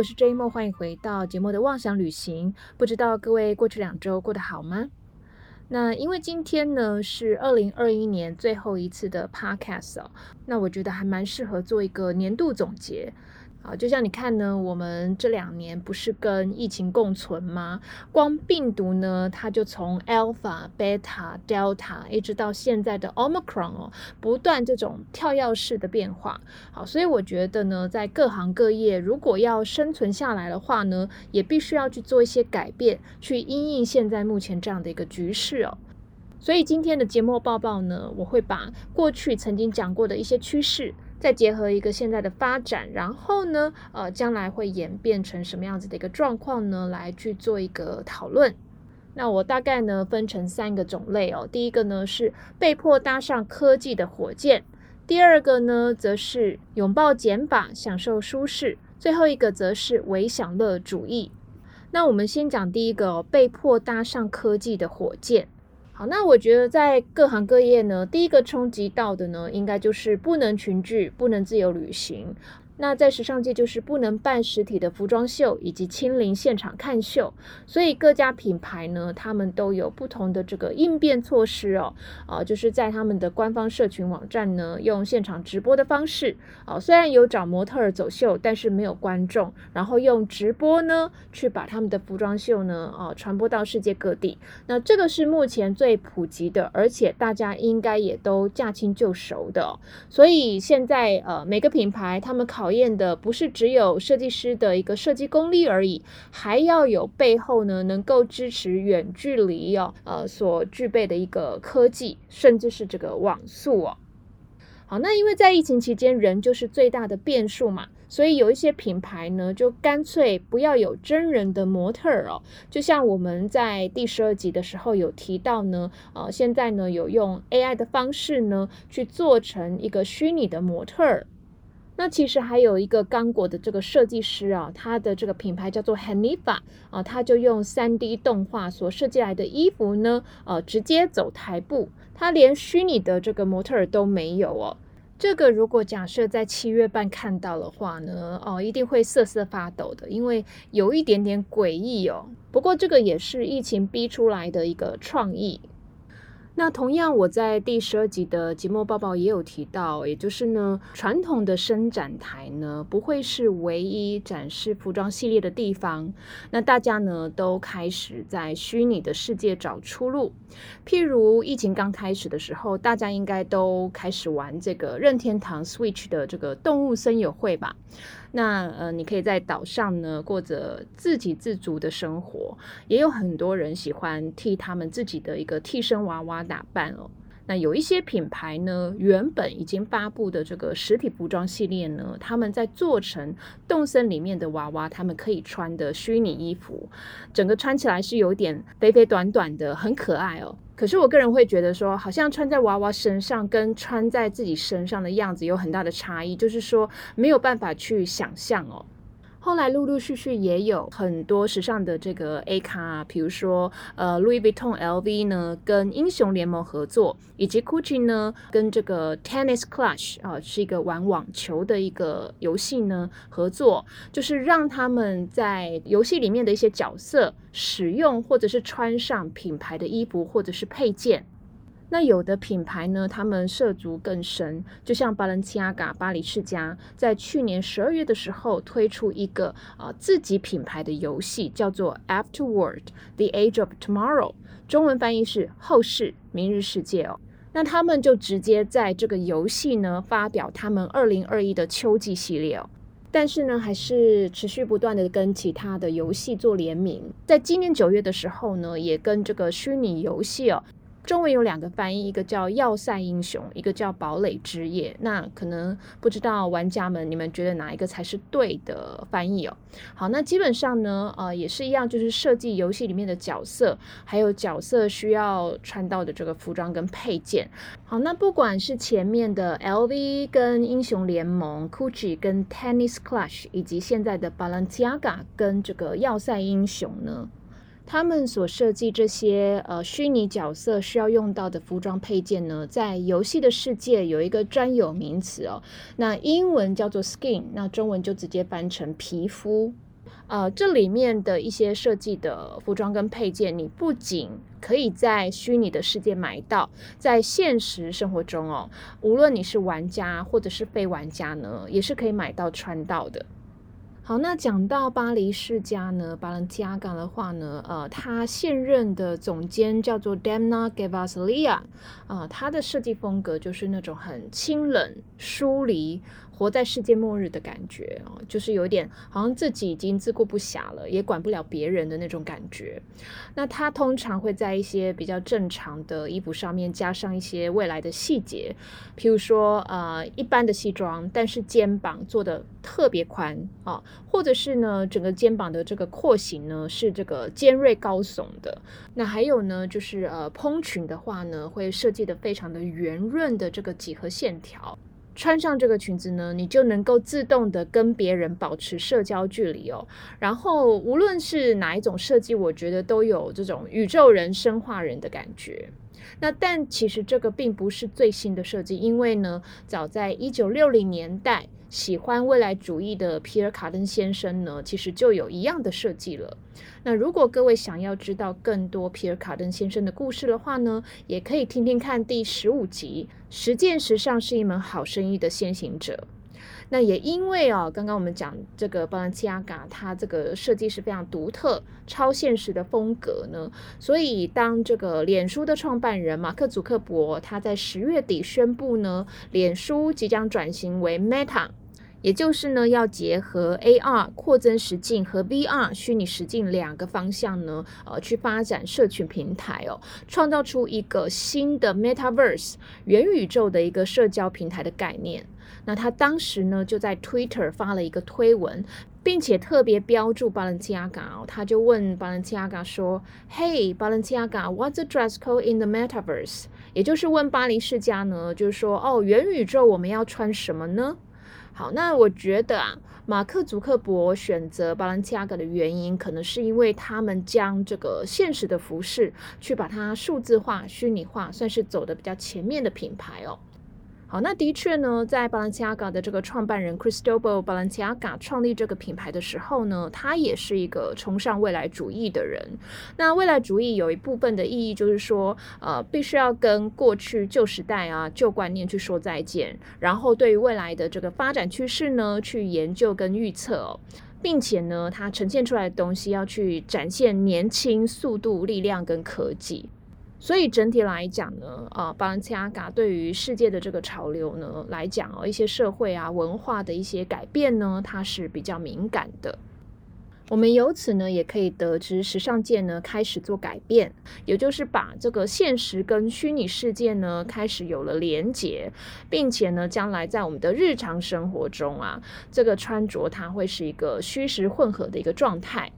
我是 J 梦，欢迎回到节目的妄想旅行。不知道各位过去两周过得好吗？那因为今天呢是二零二一年最后一次的 Podcast 哦，那我觉得还蛮适合做一个年度总结。啊，就像你看呢，我们这两年不是跟疫情共存吗？光病毒呢，它就从 Alpha、Beta、Delta 一直到现在的 Omicron 哦，不断这种跳跃式的变化。好，所以我觉得呢，在各行各业，如果要生存下来的话呢，也必须要去做一些改变，去因应现在目前这样的一个局势哦。所以今天的节目报报呢，我会把过去曾经讲过的一些趋势。再结合一个现在的发展，然后呢，呃，将来会演变成什么样子的一个状况呢？来去做一个讨论。那我大概呢分成三个种类哦。第一个呢是被迫搭上科技的火箭，第二个呢则是拥抱减法，享受舒适，最后一个则是唯享乐主义。那我们先讲第一个哦，被迫搭上科技的火箭。好，那我觉得在各行各业呢，第一个冲击到的呢，应该就是不能群聚，不能自由旅行。那在时尚界就是不能办实体的服装秀，以及亲临现场看秀，所以各家品牌呢，他们都有不同的这个应变措施哦，啊，就是在他们的官方社群网站呢，用现场直播的方式，啊，虽然有找模特儿走秀，但是没有观众，然后用直播呢，去把他们的服装秀呢，啊，传播到世界各地。那这个是目前最普及的，而且大家应该也都驾轻就熟的。所以现在呃，每个品牌他们考考验的不是只有设计师的一个设计功力而已，还要有背后呢能够支持远距离哦，呃所具备的一个科技，甚至是这个网速哦。好，那因为在疫情期间，人就是最大的变数嘛，所以有一些品牌呢，就干脆不要有真人的模特儿哦。就像我们在第十二集的时候有提到呢，呃，现在呢有用 AI 的方式呢去做成一个虚拟的模特儿。那其实还有一个刚果的这个设计师啊，他的这个品牌叫做 Hanifa 啊，他就用 3D 动画所设计来的衣服呢，呃，直接走台步，他连虚拟的这个模特儿都没有哦。这个如果假设在七月半看到的话呢，哦，一定会瑟瑟发抖的，因为有一点点诡异哦。不过这个也是疫情逼出来的一个创意。那同样，我在第十二集的节目报报也有提到，也就是呢，传统的伸展台呢，不会是唯一展示服装系列的地方。那大家呢，都开始在虚拟的世界找出路。譬如疫情刚开始的时候，大家应该都开始玩这个任天堂 Switch 的这个动物森友会吧。那呃，你可以在岛上呢过着自给自足的生活，也有很多人喜欢替他们自己的一个替身娃娃打扮哦。那有一些品牌呢，原本已经发布的这个实体服装系列呢，他们在做成动森里面的娃娃，他们可以穿的虚拟衣服，整个穿起来是有点肥肥短短的，很可爱哦。可是我个人会觉得说，好像穿在娃娃身上跟穿在自己身上的样子有很大的差异，就是说没有办法去想象哦。后来陆陆续续也有很多时尚的这个 A 卡，比如说呃 Louis Vuitton LV 呢跟英雄联盟合作，以及 Gucci 呢跟这个 Tennis Clash 啊是一个玩网球的一个游戏呢合作，就是让他们在游戏里面的一些角色使用或者是穿上品牌的衣服或者是配件。那有的品牌呢，他们涉足更深，就像巴伦齐亚嘎巴黎世家，在去年十二月的时候推出一个啊自己品牌的游戏，叫做 Afterward: The Age of Tomorrow，中文翻译是后世明日世界哦。那他们就直接在这个游戏呢发表他们二零二一的秋季系列哦，但是呢还是持续不断的跟其他的游戏做联名，在今年九月的时候呢，也跟这个虚拟游戏哦。中文有两个翻译，一个叫要塞英雄，一个叫堡垒之夜。那可能不知道玩家们，你们觉得哪一个才是对的翻译哦？好，那基本上呢，呃，也是一样，就是设计游戏里面的角色，还有角色需要穿到的这个服装跟配件。好，那不管是前面的 LV 跟英雄联盟，Gucci 跟 Tennis Clash，以及现在的 Balenciaga 跟这个要塞英雄呢？他们所设计这些呃虚拟角色需要用到的服装配件呢，在游戏的世界有一个专有名词哦，那英文叫做 skin，那中文就直接翻成皮肤。呃，这里面的一些设计的服装跟配件，你不仅可以在虚拟的世界买到，在现实生活中哦，无论你是玩家或者是非玩家呢，也是可以买到穿到的。好，那讲到巴黎世家呢，巴伦加港的话呢，呃，他现任的总监叫做 Demna Gavaslia，啊，他的设计风格就是那种很清冷、疏离。活在世界末日的感觉啊，就是有点好像自己已经自顾不暇了，也管不了别人的那种感觉。那他通常会在一些比较正常的衣服上面加上一些未来的细节，譬如说呃一般的西装，但是肩膀做的特别宽啊，或者是呢整个肩膀的这个廓形呢是这个尖锐高耸的。那还有呢就是呃蓬裙的话呢会设计的非常的圆润的这个几何线条。穿上这个裙子呢，你就能够自动的跟别人保持社交距离哦。然后无论是哪一种设计，我觉得都有这种宇宙人、生化人的感觉。那但其实这个并不是最新的设计，因为呢，早在一九六零年代，喜欢未来主义的皮尔·卡登先生呢，其实就有一样的设计了。那如果各位想要知道更多皮尔·卡登先生的故事的话呢，也可以听听看第十五集。实践时尚是一门好生意的先行者。那也因为啊，刚刚我们讲这个巴伦齐亚嘎，它这个设计是非常独特、超现实的风格呢，所以当这个脸书的创办人马克·祖克伯他在十月底宣布呢，脸书即将转型为 Meta。也就是呢，要结合 AR 扩增实境和 VR 虚拟实境两个方向呢，呃，去发展社群平台哦，创造出一个新的 Metaverse 元宇宙的一个社交平台的概念。那他当时呢，就在 Twitter 发了一个推文，并且特别标注 Balenciaga 哦，他就问 Balenciaga 说：“Hey Balenciaga，what's the dress code in the Metaverse？” 也就是问巴黎世家呢，就是说哦，元宇宙我们要穿什么呢？好，那我觉得啊，马克·祖克伯选择巴伦齐亚格的原因，可能是因为他们将这个现实的服饰去把它数字化、虚拟化，算是走的比较前面的品牌哦。好，那的确呢，在 Balenciaga 的这个创办人 Cristobal Balenciaga 创立这个品牌的时候呢，他也是一个崇尚未来主义的人。那未来主义有一部分的意义就是说，呃，必须要跟过去旧时代啊、旧观念去说再见，然后对于未来的这个发展趋势呢，去研究跟预测，并且呢，它呈现出来的东西要去展现年轻、速度、力量跟科技。所以整体来讲呢，啊，巴伦齐亚嘎对于世界的这个潮流呢来讲哦，一些社会啊文化的一些改变呢，它是比较敏感的。我们由此呢也可以得知，时尚界呢开始做改变，也就是把这个现实跟虚拟世界呢开始有了连结，并且呢，将来在我们的日常生活中啊，这个穿着它会是一个虚实混合的一个状态。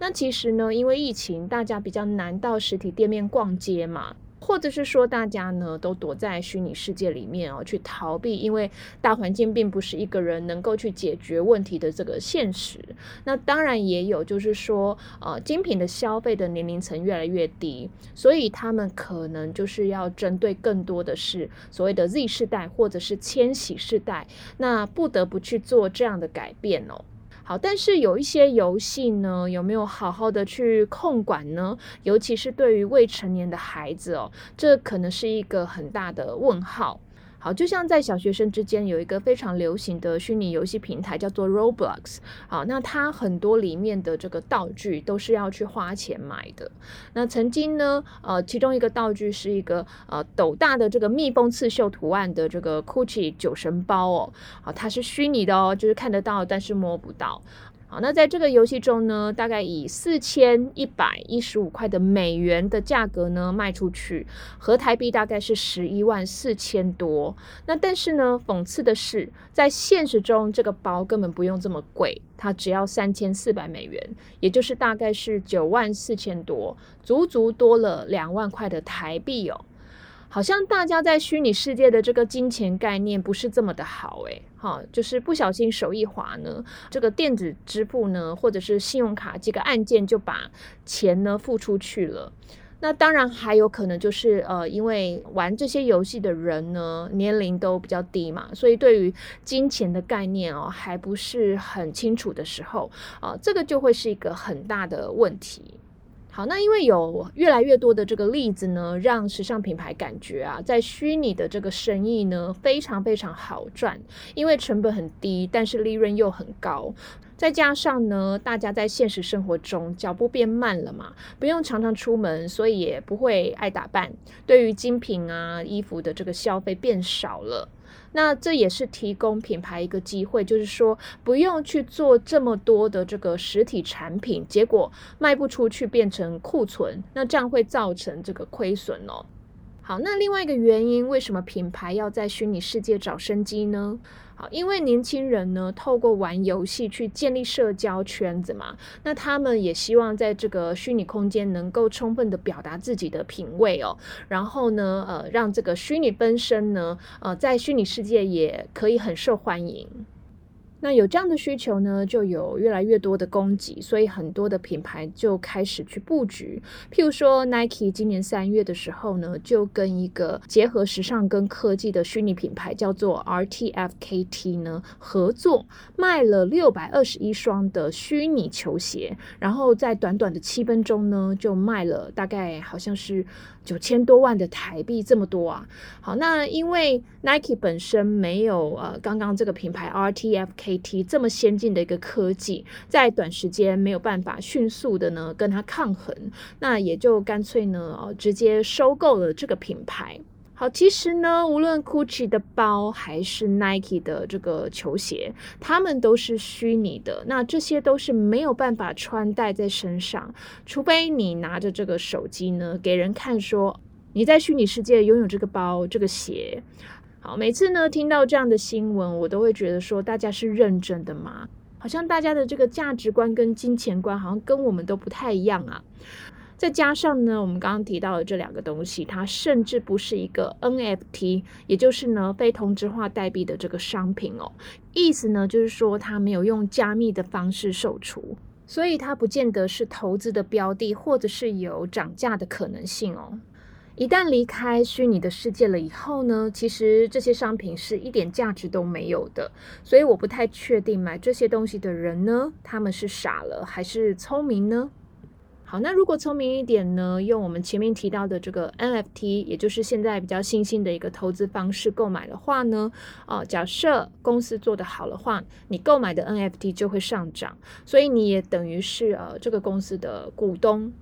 那其实呢，因为疫情，大家比较难到实体店面逛街嘛，或者是说大家呢都躲在虚拟世界里面哦，去逃避，因为大环境并不是一个人能够去解决问题的这个现实。那当然也有，就是说，呃，精品的消费的年龄层越来越低，所以他们可能就是要针对更多的是所谓的 Z 世代或者是千禧世代，那不得不去做这样的改变哦。好，但是有一些游戏呢，有没有好好的去控管呢？尤其是对于未成年的孩子哦，这可能是一个很大的问号。好，就像在小学生之间有一个非常流行的虚拟游戏平台，叫做 Roblox。好，那它很多里面的这个道具都是要去花钱买的。那曾经呢，呃，其中一个道具是一个呃斗大的这个蜜蜂刺绣图案的这个 Gucci 酒神包哦，好，它是虚拟的哦，就是看得到，但是摸不到。好，那在这个游戏中呢，大概以四千一百一十五块的美元的价格呢卖出去，合台币大概是十一万四千多。那但是呢，讽刺的是，在现实中这个包根本不用这么贵，它只要三千四百美元，也就是大概是九万四千多，足足多了两万块的台币哦。好像大家在虚拟世界的这个金钱概念不是这么的好诶，哈，就是不小心手一滑呢，这个电子支付呢，或者是信用卡几个按键就把钱呢付出去了。那当然还有可能就是呃，因为玩这些游戏的人呢，年龄都比较低嘛，所以对于金钱的概念哦，还不是很清楚的时候啊，这个就会是一个很大的问题。那因为有越来越多的这个例子呢，让时尚品牌感觉啊，在虚拟的这个生意呢，非常非常好赚，因为成本很低，但是利润又很高。再加上呢，大家在现实生活中脚步变慢了嘛，不用常常出门，所以也不会爱打扮。对于精品啊衣服的这个消费变少了，那这也是提供品牌一个机会，就是说不用去做这么多的这个实体产品，结果卖不出去变成库存，那这样会造成这个亏损哦。好，那另外一个原因，为什么品牌要在虚拟世界找生机呢？因为年轻人呢，透过玩游戏去建立社交圈子嘛，那他们也希望在这个虚拟空间能够充分的表达自己的品味哦，然后呢，呃，让这个虚拟本身呢，呃，在虚拟世界也可以很受欢迎。那有这样的需求呢，就有越来越多的供给，所以很多的品牌就开始去布局。譬如说，Nike 今年三月的时候呢，就跟一个结合时尚跟科技的虚拟品牌叫做 RTFKT 呢合作，卖了六百二十一双的虚拟球鞋，然后在短短的七分钟呢，就卖了大概好像是。九千多万的台币这么多啊！好，那因为 Nike 本身没有呃刚刚这个品牌 RTFKT 这么先进的一个科技，在短时间没有办法迅速的呢跟它抗衡，那也就干脆呢直接收购了这个品牌。好，其实呢，无论 Gucci 的包还是 Nike 的这个球鞋，它们都是虚拟的。那这些都是没有办法穿戴在身上，除非你拿着这个手机呢，给人看说你在虚拟世界拥有这个包、这个鞋。好，每次呢听到这样的新闻，我都会觉得说，大家是认真的吗？好像大家的这个价值观跟金钱观，好像跟我们都不太一样啊。再加上呢，我们刚刚提到的这两个东西，它甚至不是一个 NFT，也就是呢非同质化代币的这个商品哦。意思呢就是说，它没有用加密的方式售出，所以它不见得是投资的标的，或者是有涨价的可能性哦。一旦离开虚拟的世界了以后呢，其实这些商品是一点价值都没有的。所以我不太确定买这些东西的人呢，他们是傻了还是聪明呢？好，那如果聪明一点呢？用我们前面提到的这个 NFT，也就是现在比较新兴的一个投资方式购买的话呢，哦，假设公司做得好的话，你购买的 NFT 就会上涨，所以你也等于是呃这个公司的股东。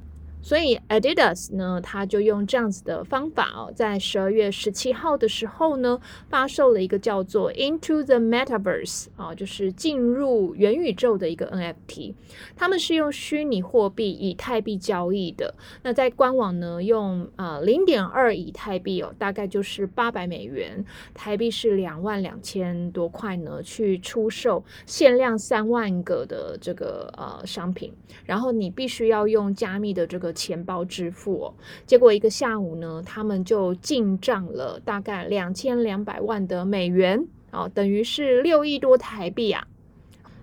所以 Adidas 呢，他就用这样子的方法哦，在十二月十七号的时候呢，发售了一个叫做 Into the Metaverse 啊，就是进入元宇宙的一个 NFT。他们是用虚拟货币以太币交易的。那在官网呢，用呃零点二以太币哦，大概就是八百美元，台币是两万两千多块呢，去出售限量三万个的这个呃商品。然后你必须要用加密的这个。钱包支付哦，结果一个下午呢，他们就进账了大概两千两百万的美元哦，等于是六亿多台币啊。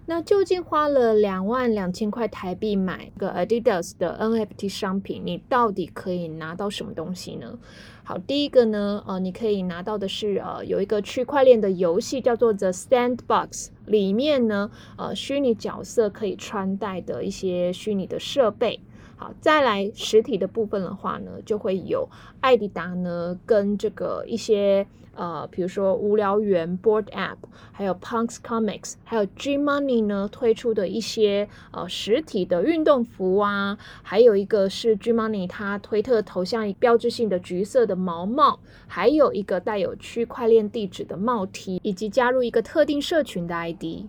那究竟花了两万两千块台币买个 Adidas 的 NFT 商品，你到底可以拿到什么东西呢？好，第一个呢，呃，你可以拿到的是呃，有一个区块链的游戏叫做 The Sandbox，里面呢，呃，虚拟角色可以穿戴的一些虚拟的设备。好，再来实体的部分的话呢，就会有艾迪达呢跟这个一些呃，比如说无聊猿 Board App，还有 Punks Comics，还有 G Money 呢推出的一些呃实体的运动服啊，还有一个是 G Money 它推特头像标志性的橘色的毛帽，还有一个带有区块链地址的帽 T，以及加入一个特定社群的 ID。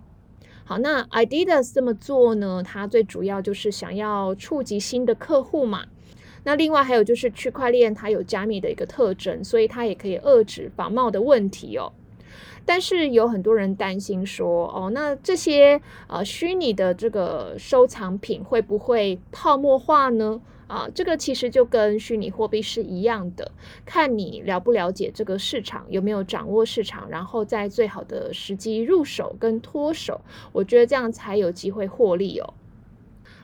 好，那 Adidas 这么做呢？它最主要就是想要触及新的客户嘛。那另外还有就是区块链它有加密的一个特征，所以它也可以遏制仿冒的问题哦。但是有很多人担心说，哦，那这些呃虚拟的这个收藏品会不会泡沫化呢？啊，这个其实就跟虚拟货币是一样的，看你了不了解这个市场，有没有掌握市场，然后在最好的时机入手跟脱手，我觉得这样才有机会获利哦。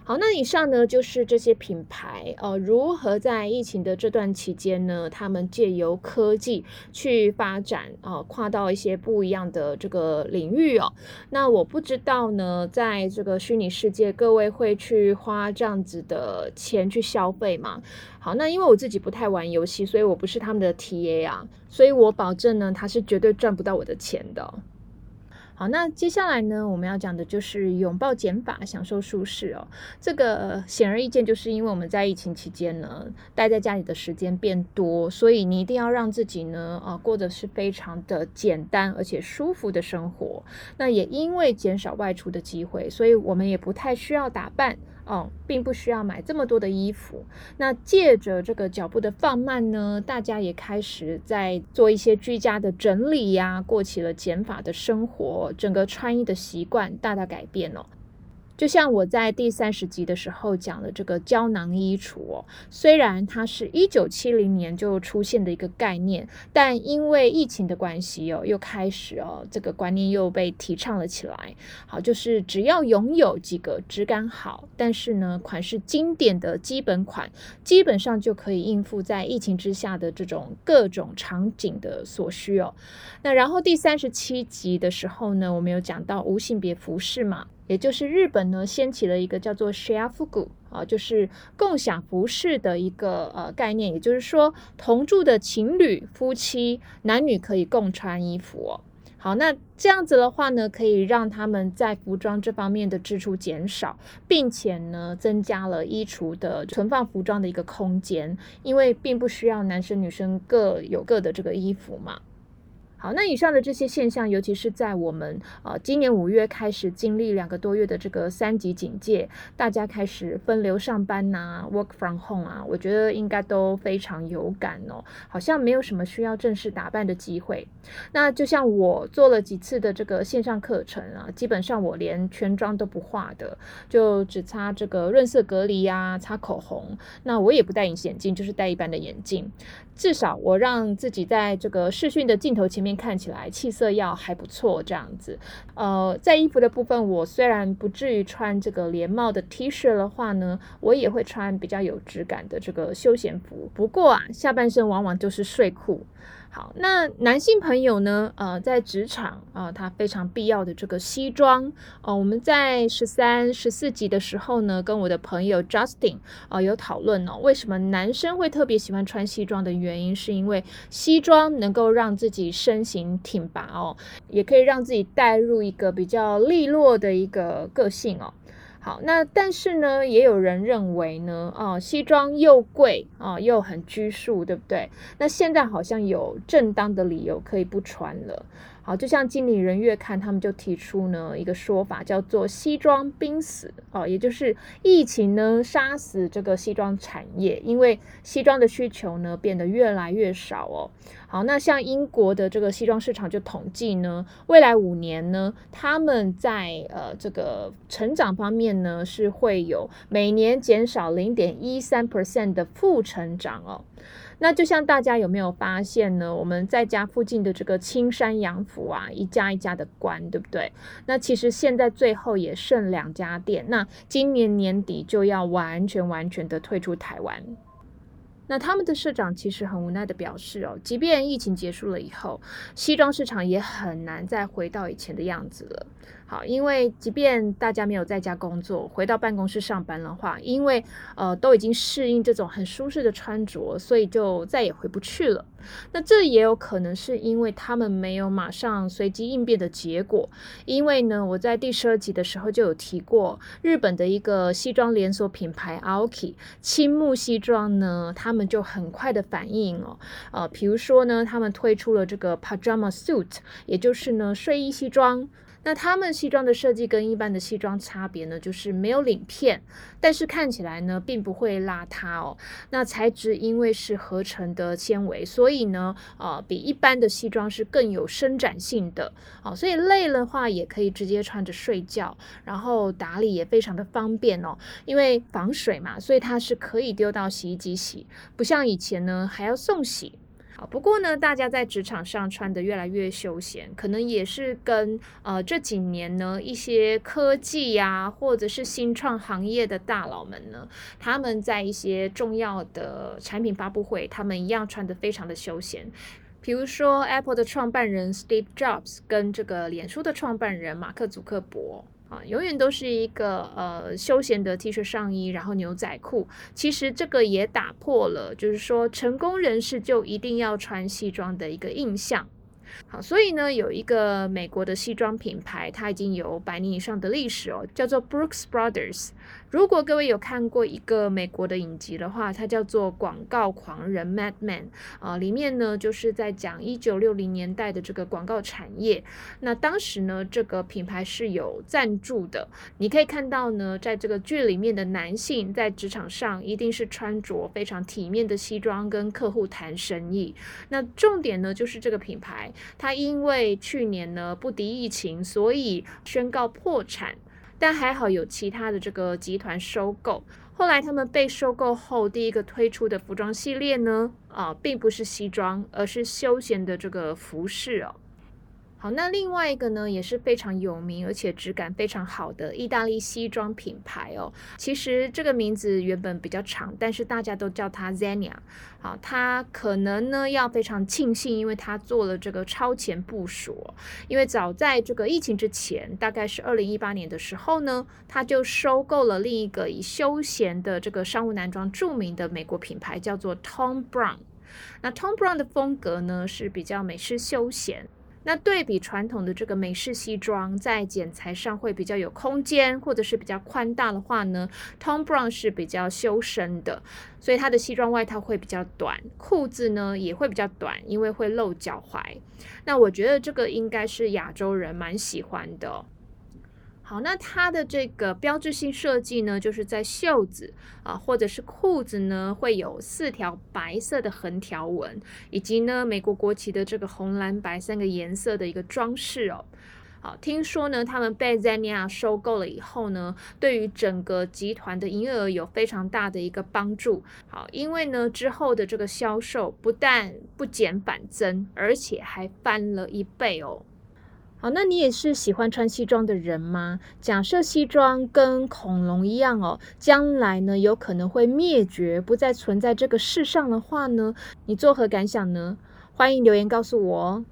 好，那以上呢就是这些品牌呃如何在疫情的这段期间呢，他们借由科技去发展啊，跨到一些不一样的这个领域哦。那我不知道呢，在这个虚拟世界，各位会去花这样子的钱去消费吗？好，那因为我自己不太玩游戏，所以我不是他们的 TA 啊，所以我保证呢，他是绝对赚不到我的钱的。好，那接下来呢，我们要讲的就是拥抱减法，享受舒适哦。这个显而易见，就是因为我们在疫情期间呢，待在家里的时间变多，所以你一定要让自己呢，啊，过的是非常的简单而且舒服的生活。那也因为减少外出的机会，所以我们也不太需要打扮。哦，并不需要买这么多的衣服。那借着这个脚步的放慢呢，大家也开始在做一些居家的整理呀，过起了减法的生活，整个穿衣的习惯大大改变了。就像我在第三十集的时候讲的这个胶囊衣橱哦，虽然它是一九七零年就出现的一个概念，但因为疫情的关系哦，又开始哦，这个观念又被提倡了起来。好，就是只要拥有几个质感好，但是呢款式经典的基本款，基本上就可以应付在疫情之下的这种各种场景的所需哦。那然后第三十七集的时候呢，我们有讲到无性别服饰嘛。也就是日本呢，掀起了一个叫做 share fugu 啊，就是共享服饰的一个呃概念。也就是说，同住的情侣、夫妻、男女可以共穿衣服哦。好，那这样子的话呢，可以让他们在服装这方面的支出减少，并且呢，增加了衣橱的存放服装的一个空间，因为并不需要男生女生各有各的这个衣服嘛。好，那以上的这些现象，尤其是在我们呃今年五月开始经历两个多月的这个三级警戒，大家开始分流上班呐，work from home 啊，我觉得应该都非常有感哦，好像没有什么需要正式打扮的机会。那就像我做了几次的这个线上课程啊，基本上我连全妆都不化的，就只擦这个润色隔离呀，擦口红。那我也不戴隐形眼镜，就是戴一般的眼镜。至少我让自己在这个视讯的镜头前面看起来气色要还不错，这样子。呃，在衣服的部分，我虽然不至于穿这个连帽的 T 恤的话呢，我也会穿比较有质感的这个休闲服。不过啊，下半身往往就是睡裤。好，那男性朋友呢？呃，在职场啊，他非常必要的这个西装哦，我们在十三、十四集的时候呢，跟我的朋友 Justin 啊有讨论哦，为什么男生会特别喜欢穿西装的原因，是因为西装能够让自己身形挺拔哦，也可以让自己带入一个比较利落的一个个性哦。好，那但是呢，也有人认为呢，啊，西装又贵啊，又很拘束，对不对？那现在好像有正当的理由可以不穿了。好，就像经理人月刊他们就提出呢一个说法，叫做“西装濒死”哦，也就是疫情呢杀死这个西装产业，因为西装的需求呢变得越来越少哦。好，那像英国的这个西装市场就统计呢，未来五年呢，他们在呃这个成长方面呢是会有每年减少零点一三 percent 的负成长哦。那就像大家有没有发现呢？我们在家附近的这个青山洋服啊，一家一家的关，对不对？那其实现在最后也剩两家店，那今年年底就要完全完全的退出台湾。那他们的社长其实很无奈的表示哦，即便疫情结束了以后，西装市场也很难再回到以前的样子了。好，因为即便大家没有在家工作，回到办公室上班的话，因为呃都已经适应这种很舒适的穿着，所以就再也回不去了。那这也有可能是因为他们没有马上随机应变的结果。因为呢，我在第十二集的时候就有提过，日本的一个西装连锁品牌 Aoki 青木西装呢，他们就很快的反应哦，呃，比如说呢，他们推出了这个 Pajama Suit，也就是呢睡衣西装。那他们西装的设计跟一般的西装差别呢，就是没有领片，但是看起来呢并不会邋遢哦。那材质因为是合成的纤维，所以呢，呃，比一般的西装是更有伸展性的哦。所以累的话也可以直接穿着睡觉，然后打理也非常的方便哦。因为防水嘛，所以它是可以丢到洗衣机洗，不像以前呢还要送洗。不过呢，大家在职场上穿的越来越休闲，可能也是跟呃这几年呢一些科技呀，或者是新创行业的大佬们呢，他们在一些重要的产品发布会，他们一样穿的非常的休闲。比如说 Apple 的创办人 Steve Jobs 跟这个脸书的创办人马克·祖克伯。啊，永远都是一个呃休闲的 T 恤上衣，然后牛仔裤。其实这个也打破了，就是说成功人士就一定要穿西装的一个印象。好，所以呢，有一个美国的西装品牌，它已经有百年以上的历史哦，叫做 Brooks Brothers。如果各位有看过一个美国的影集的话，它叫做《广告狂人》（Mad Men） 啊，里面呢就是在讲一九六零年代的这个广告产业。那当时呢，这个品牌是有赞助的。你可以看到呢，在这个剧里面的男性在职场上一定是穿着非常体面的西装，跟客户谈生意。那重点呢，就是这个品牌，它因为去年呢不敌疫情，所以宣告破产。但还好有其他的这个集团收购，后来他们被收购后，第一个推出的服装系列呢，啊，并不是西装，而是休闲的这个服饰哦。好，那另外一个呢，也是非常有名而且质感非常好的意大利西装品牌哦。其实这个名字原本比较长，但是大家都叫它 Zegna。好，它可能呢要非常庆幸，因为它做了这个超前部署。因为早在这个疫情之前，大概是二零一八年的时候呢，它就收购了另一个以休闲的这个商务男装著名的美国品牌，叫做 Tom Brown。那 Tom Brown 的风格呢是比较美式休闲。那对比传统的这个美式西装，在剪裁上会比较有空间，或者是比较宽大的话呢，Tom Brown 是比较修身的，所以它的西装外套会比较短，裤子呢也会比较短，因为会露脚踝。那我觉得这个应该是亚洲人蛮喜欢的。好，那它的这个标志性设计呢，就是在袖子啊，或者是裤子呢，会有四条白色的横条纹，以及呢美国国旗的这个红蓝白三个颜色的一个装饰哦。好，听说呢，他们被 Zenia 收购了以后呢，对于整个集团的营业额有非常大的一个帮助。好，因为呢之后的这个销售不但不减反增，而且还翻了一倍哦。好，那你也是喜欢穿西装的人吗？假设西装跟恐龙一样哦，将来呢有可能会灭绝，不再存在这个世上的话呢，你作何感想呢？欢迎留言告诉我哦。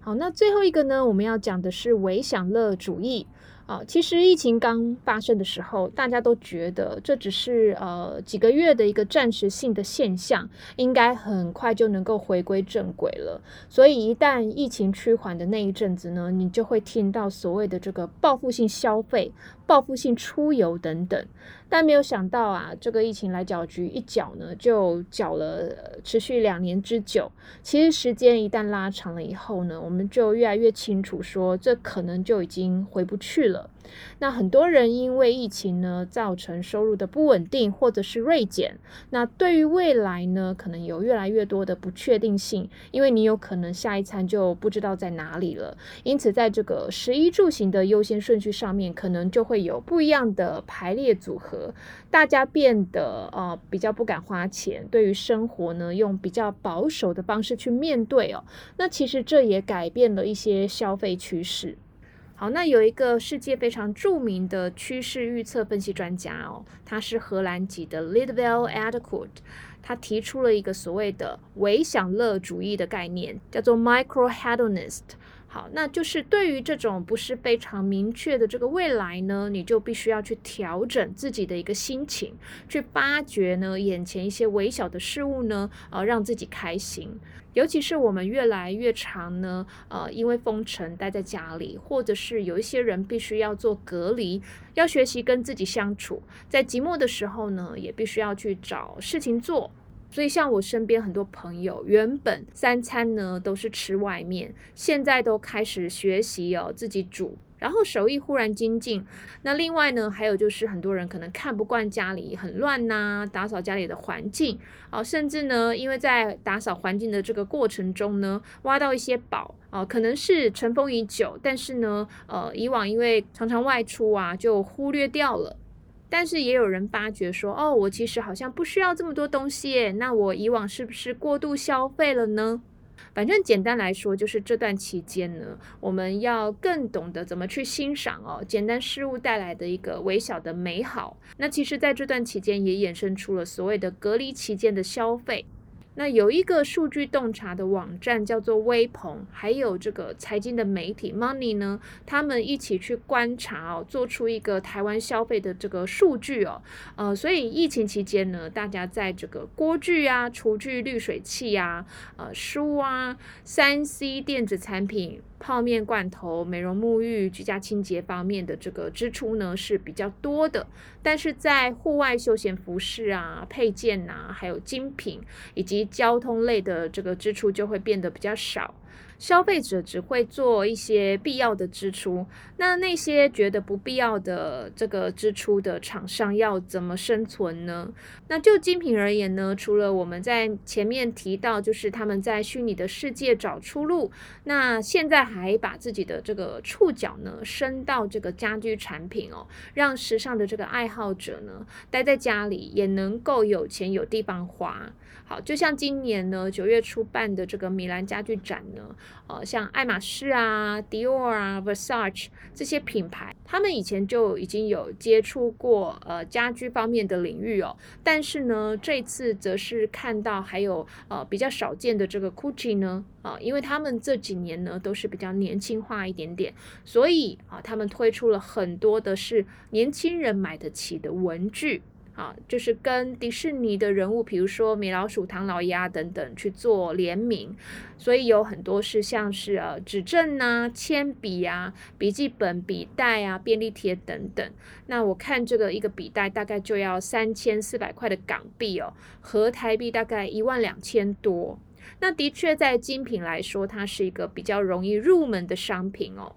好，那最后一个呢，我们要讲的是唯享乐主义。啊，其实疫情刚发生的时候，大家都觉得这只是呃几个月的一个暂时性的现象，应该很快就能够回归正轨了。所以一旦疫情趋缓的那一阵子呢，你就会听到所谓的这个报复性消费。报复性出游等等，但没有想到啊，这个疫情来搅局，一搅呢就搅了持续两年之久。其实时间一旦拉长了以后呢，我们就越来越清楚说，这可能就已经回不去了。那很多人因为疫情呢，造成收入的不稳定或者是锐减。那对于未来呢，可能有越来越多的不确定性，因为你有可能下一餐就不知道在哪里了。因此，在这个食衣住行的优先顺序上面，可能就会有不一样的排列组合。大家变得呃比较不敢花钱，对于生活呢，用比较保守的方式去面对哦。那其实这也改变了一些消费趋势。好，那有一个世界非常著名的趋势预测分析专家哦，他是荷兰籍的 Lidwell Adequate，他提出了一个所谓的唯享乐主义的概念，叫做 Micro Hedonist。好，那就是对于这种不是非常明确的这个未来呢，你就必须要去调整自己的一个心情，去发掘呢眼前一些微小的事物呢，呃，让自己开心。尤其是我们越来越长呢，呃，因为封城待在家里，或者是有一些人必须要做隔离，要学习跟自己相处，在寂寞的时候呢，也必须要去找事情做。所以，像我身边很多朋友，原本三餐呢都是吃外面，现在都开始学习哦自己煮。然后手艺忽然精进，那另外呢，还有就是很多人可能看不惯家里很乱呐，打扫家里的环境啊，甚至呢，因为在打扫环境的这个过程中呢，挖到一些宝啊，可能是尘封已久，但是呢，呃，以往因为常常外出啊，就忽略掉了。但是也有人发觉说，哦，我其实好像不需要这么多东西，那我以往是不是过度消费了呢？反正简单来说，就是这段期间呢，我们要更懂得怎么去欣赏哦，简单事物带来的一个微小的美好。那其实，在这段期间也衍生出了所谓的隔离期间的消费。那有一个数据洞察的网站叫做微鹏，还有这个财经的媒体 Money 呢，他们一起去观察哦，做出一个台湾消费的这个数据哦，呃，所以疫情期间呢，大家在这个锅具啊、厨具、滤水器啊、呃书啊、三 C 电子产品。泡面、罐头、美容沐浴、居家清洁方面的这个支出呢是比较多的，但是在户外休闲服饰啊、配件呐，还有精品以及交通类的这个支出就会变得比较少。消费者只会做一些必要的支出，那那些觉得不必要的这个支出的厂商要怎么生存呢？那就精品而言呢，除了我们在前面提到，就是他们在虚拟的世界找出路，那现在还把自己的这个触角呢伸到这个家居产品哦，让时尚的这个爱好者呢待在家里也能够有钱有地方花。好，就像今年呢九月初办的这个米兰家具展呢。呃，像爱马仕啊、Dior 啊、Versace 这些品牌，他们以前就已经有接触过呃家居方面的领域哦。但是呢，这次则是看到还有呃比较少见的这个 Gucci 呢，啊，因为他们这几年呢都是比较年轻化一点点，所以啊，他们推出了很多的是年轻人买得起的文具。啊，就是跟迪士尼的人物，比如说米老鼠、唐老鸭等等去做联名，所以有很多是像是呃纸阵呐、铅笔啊、笔记本、笔袋啊、便利贴等等。那我看这个一个笔袋大概就要三千四百块的港币哦，合台币大概一万两千多。那的确在精品来说，它是一个比较容易入门的商品哦。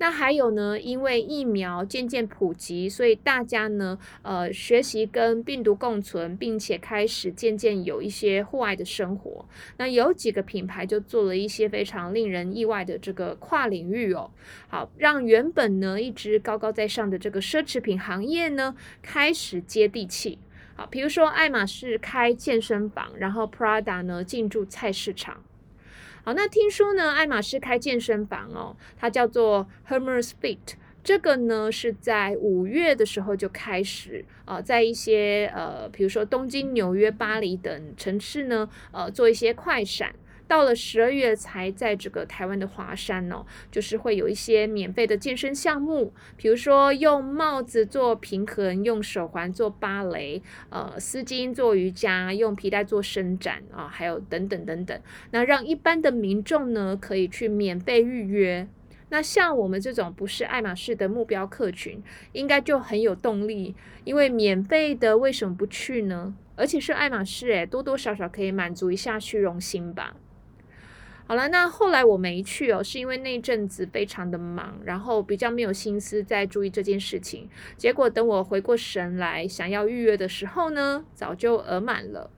那还有呢？因为疫苗渐渐普及，所以大家呢，呃，学习跟病毒共存，并且开始渐渐有一些户外的生活。那有几个品牌就做了一些非常令人意外的这个跨领域哦，好，让原本呢一直高高在上的这个奢侈品行业呢开始接地气。好，比如说爱马仕开健身房，然后 Prada 呢进驻菜市场。好，那听说呢，爱马仕开健身房哦，它叫做 Hermes Fit，这个呢是在五月的时候就开始啊，在一些呃，比如说东京、纽约、巴黎等城市呢，呃，做一些快闪。到了十二月才在这个台湾的华山哦，就是会有一些免费的健身项目，比如说用帽子做平衡，用手环做芭蕾，呃，丝巾做瑜伽，用皮带做伸展啊，还有等等等等。那让一般的民众呢可以去免费预约。那像我们这种不是爱马仕的目标客群，应该就很有动力，因为免费的为什么不去呢？而且是爱马仕，诶，多多少少可以满足一下虚荣心吧。好了，那后来我没去哦，是因为那阵子非常的忙，然后比较没有心思再注意这件事情。结果等我回过神来，想要预约的时候呢，早就额满了。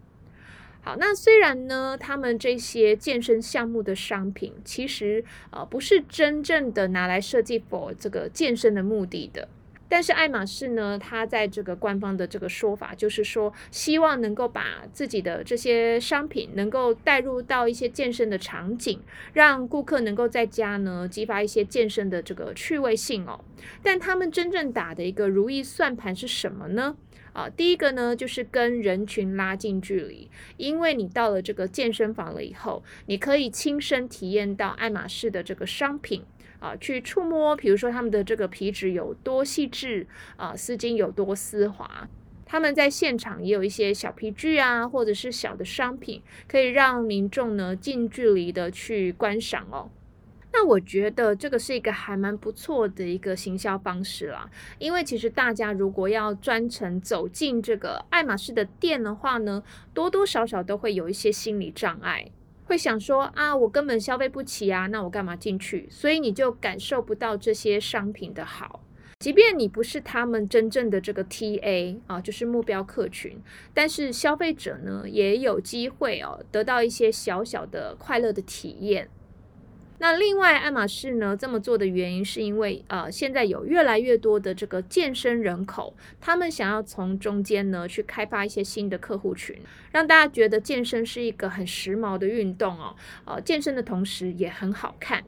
好，那虽然呢，他们这些健身项目的商品，其实呃不是真正的拿来设计 for 这个健身的目的的。但是爱马仕呢，它在这个官方的这个说法，就是说希望能够把自己的这些商品能够带入到一些健身的场景，让顾客能够在家呢激发一些健身的这个趣味性哦。但他们真正打的一个如意算盘是什么呢？啊，第一个呢就是跟人群拉近距离，因为你到了这个健身房了以后，你可以亲身体验到爱马仕的这个商品。啊，去触摸，比如说他们的这个皮质有多细致啊，丝巾有多丝滑。他们在现场也有一些小皮具啊，或者是小的商品，可以让民众呢近距离的去观赏哦。那我觉得这个是一个还蛮不错的一个行销方式啦，因为其实大家如果要专程走进这个爱马仕的店的话呢，多多少少都会有一些心理障碍。会想说啊，我根本消费不起啊，那我干嘛进去？所以你就感受不到这些商品的好。即便你不是他们真正的这个 TA 啊，就是目标客群，但是消费者呢也有机会哦，得到一些小小的快乐的体验。那另外，爱马仕呢这么做的原因，是因为呃，现在有越来越多的这个健身人口，他们想要从中间呢去开发一些新的客户群，让大家觉得健身是一个很时髦的运动哦，呃，健身的同时也很好看。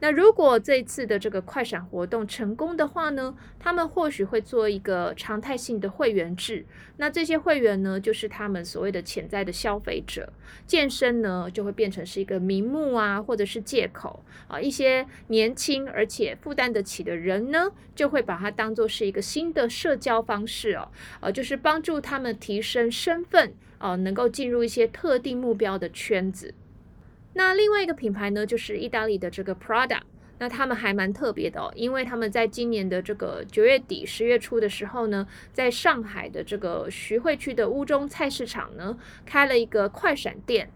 那如果这次的这个快闪活动成功的话呢，他们或许会做一个常态性的会员制。那这些会员呢，就是他们所谓的潜在的消费者。健身呢，就会变成是一个名目啊，或者是借口啊。一些年轻而且负担得起的人呢，就会把它当做是一个新的社交方式哦，呃，就是帮助他们提升身份哦，能够进入一些特定目标的圈子。那另外一个品牌呢，就是意大利的这个 Prada。那他们还蛮特别的哦，因为他们在今年的这个九月底、十月初的时候呢，在上海的这个徐汇区的乌中菜市场呢，开了一个快闪店。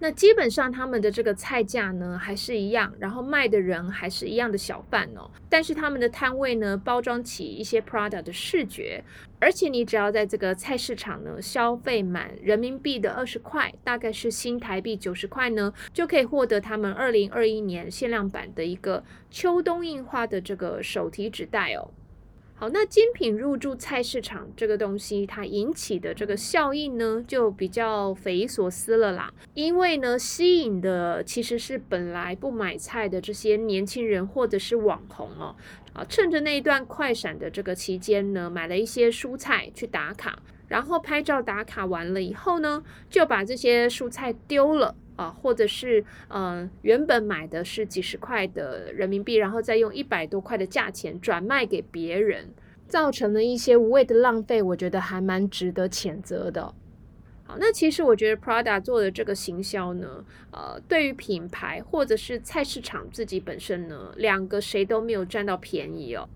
那基本上他们的这个菜价呢还是一样，然后卖的人还是一样的小贩哦。但是他们的摊位呢包装起一些 Prada 的视觉，而且你只要在这个菜市场呢消费满人民币的二十块，大概是新台币九十块呢，就可以获得他们二零二一年限量版的一个秋冬印花的这个手提纸袋哦。好，那精品入驻菜市场这个东西，它引起的这个效应呢，就比较匪夷所思了啦。因为呢，吸引的其实是本来不买菜的这些年轻人或者是网红哦，啊，趁着那一段快闪的这个期间呢，买了一些蔬菜去打卡，然后拍照打卡完了以后呢，就把这些蔬菜丢了。啊，或者是嗯，原本买的是几十块的人民币，然后再用一百多块的价钱转卖给别人，造成了一些无谓的浪费，我觉得还蛮值得谴责的。好，那其实我觉得 Prada 做的这个行销呢，呃，对于品牌或者是菜市场自己本身呢，两个谁都没有占到便宜哦。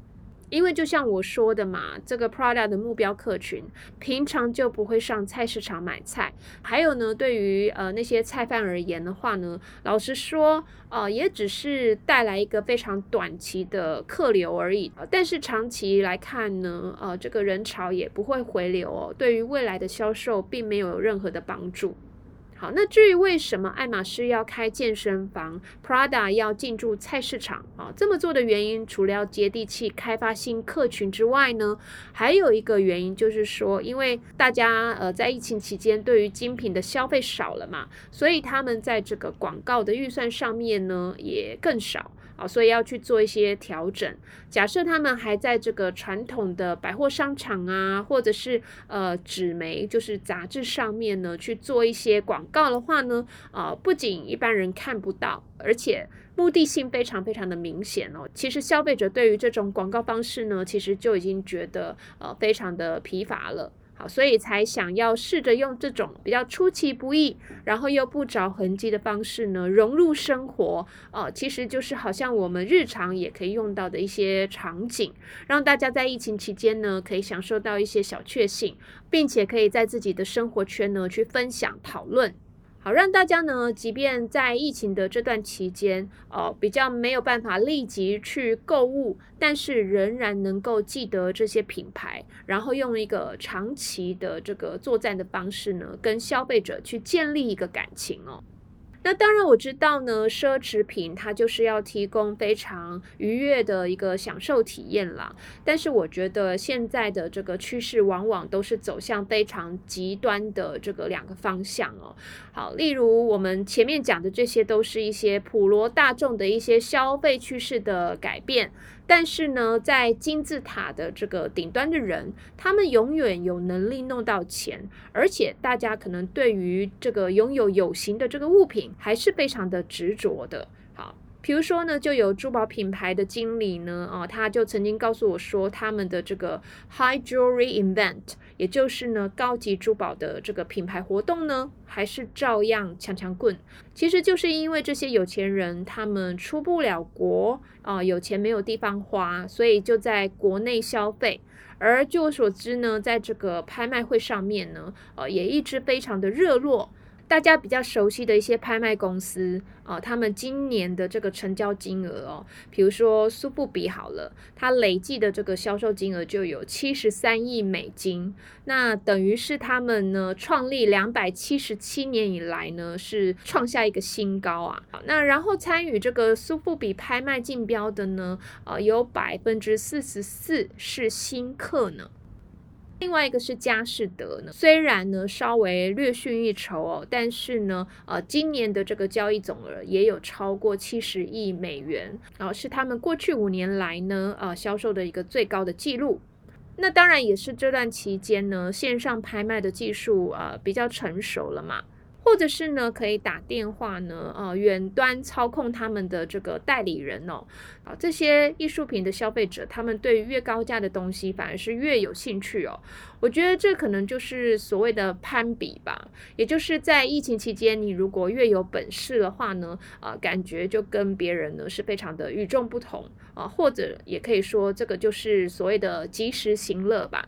因为就像我说的嘛，这个 Prada 的目标客群平常就不会上菜市场买菜。还有呢，对于呃那些菜贩而言的话呢，老实说，呃，也只是带来一个非常短期的客流而已。但是长期来看呢，呃，这个人潮也不会回流哦，对于未来的销售并没有任何的帮助。好，那至于为什么爱马仕要开健身房，Prada 要进驻菜市场啊？这么做的原因，除了要接地气、开发新客群之外呢，还有一个原因就是说，因为大家呃在疫情期间对于精品的消费少了嘛，所以他们在这个广告的预算上面呢也更少。啊，所以要去做一些调整。假设他们还在这个传统的百货商场啊，或者是呃纸媒，就是杂志上面呢去做一些广告的话呢，啊，不仅一般人看不到，而且目的性非常非常的明显哦。其实消费者对于这种广告方式呢，其实就已经觉得呃非常的疲乏了。好，所以才想要试着用这种比较出其不意，然后又不着痕迹的方式呢，融入生活。呃，其实就是好像我们日常也可以用到的一些场景，让大家在疫情期间呢，可以享受到一些小确幸，并且可以在自己的生活圈呢去分享讨论。好，让大家呢，即便在疫情的这段期间，哦，比较没有办法立即去购物，但是仍然能够记得这些品牌，然后用一个长期的这个作战的方式呢，跟消费者去建立一个感情哦。那当然我知道呢，奢侈品它就是要提供非常愉悦的一个享受体验啦。但是我觉得现在的这个趋势往往都是走向非常极端的这个两个方向哦。好，例如我们前面讲的这些都是一些普罗大众的一些消费趋势的改变。但是呢，在金字塔的这个顶端的人，他们永远有能力弄到钱，而且大家可能对于这个拥有有形的这个物品还是非常的执着的。好，比如说呢，就有珠宝品牌的经理呢，哦，他就曾经告诉我说，他们的这个 High Jewelry Event。也就是呢，高级珠宝的这个品牌活动呢，还是照样强强棍。其实就是因为这些有钱人他们出不了国啊，有钱没有地方花，所以就在国内消费。而据我所知呢，在这个拍卖会上面呢，呃，也一直非常的热络。大家比较熟悉的一些拍卖公司啊，他们今年的这个成交金额哦，比如说苏富比好了，它累计的这个销售金额就有七十三亿美金，那等于是他们呢创立两百七十七年以来呢是创下一个新高啊。好，那然后参与这个苏富比拍卖竞标的呢，呃，有百分之四十四是新客呢。另外一个是佳士得呢，虽然呢稍微略逊一筹哦，但是呢，呃，今年的这个交易总额也有超过七十亿美元，然后是他们过去五年来呢，呃，销售的一个最高的记录。那当然也是这段期间呢，线上拍卖的技术呃比较成熟了嘛。或者是呢，可以打电话呢，呃，远端操控他们的这个代理人哦，啊，这些艺术品的消费者，他们对于越高价的东西反而是越有兴趣哦。我觉得这可能就是所谓的攀比吧，也就是在疫情期间，你如果越有本事的话呢，啊，感觉就跟别人呢是非常的与众不同啊，或者也可以说这个就是所谓的及时行乐吧。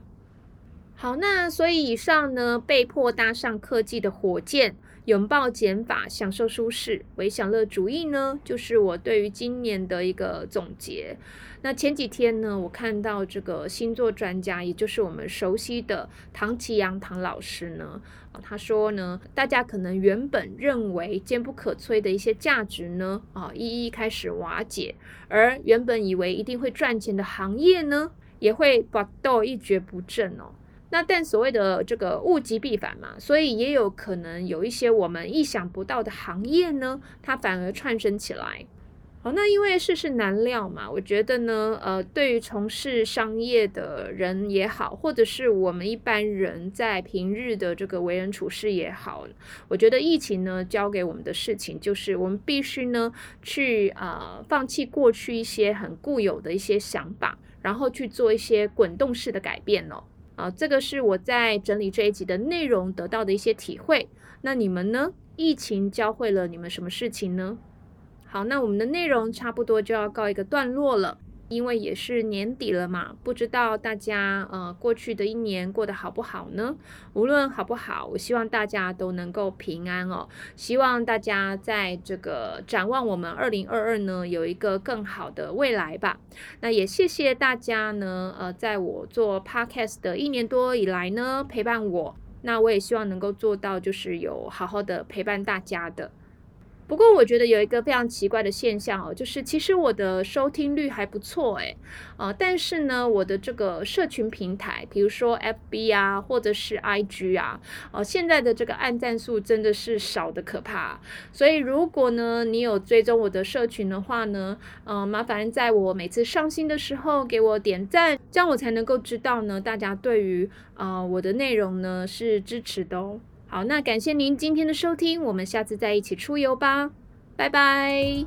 好，那所以以上呢，被迫搭上科技的火箭。拥抱减法，享受舒适，唯享乐主义呢，就是我对于今年的一个总结。那前几天呢，我看到这个星座专家，也就是我们熟悉的唐奇阳唐老师呢，他说呢，大家可能原本认为坚不可摧的一些价值呢，啊，一一开始瓦解，而原本以为一定会赚钱的行业呢，也会把豆一蹶不振哦。那但所谓的这个物极必反嘛，所以也有可能有一些我们意想不到的行业呢，它反而串升起来。好，那因为世事难料嘛，我觉得呢，呃，对于从事商业的人也好，或者是我们一般人在平日的这个为人处事也好，我觉得疫情呢教给我们的事情就是，我们必须呢去呃放弃过去一些很固有的一些想法，然后去做一些滚动式的改变哦。啊，这个是我在整理这一集的内容得到的一些体会。那你们呢？疫情教会了你们什么事情呢？好，那我们的内容差不多就要告一个段落了。因为也是年底了嘛，不知道大家呃过去的一年过得好不好呢？无论好不好，我希望大家都能够平安哦。希望大家在这个展望我们二零二二呢，有一个更好的未来吧。那也谢谢大家呢，呃，在我做 podcast 的一年多以来呢，陪伴我。那我也希望能够做到，就是有好好的陪伴大家的。不过我觉得有一个非常奇怪的现象哦，就是其实我的收听率还不错诶。啊，但是呢，我的这个社群平台，比如说 FB 啊，或者是 IG 啊，哦，现在的这个按赞数真的是少的可怕。所以如果呢，你有追踪我的社群的话呢，嗯，麻烦在我每次上新的时候给我点赞，这样我才能够知道呢，大家对于啊我的内容呢是支持的哦。好，那感谢您今天的收听，我们下次再一起出游吧，拜拜。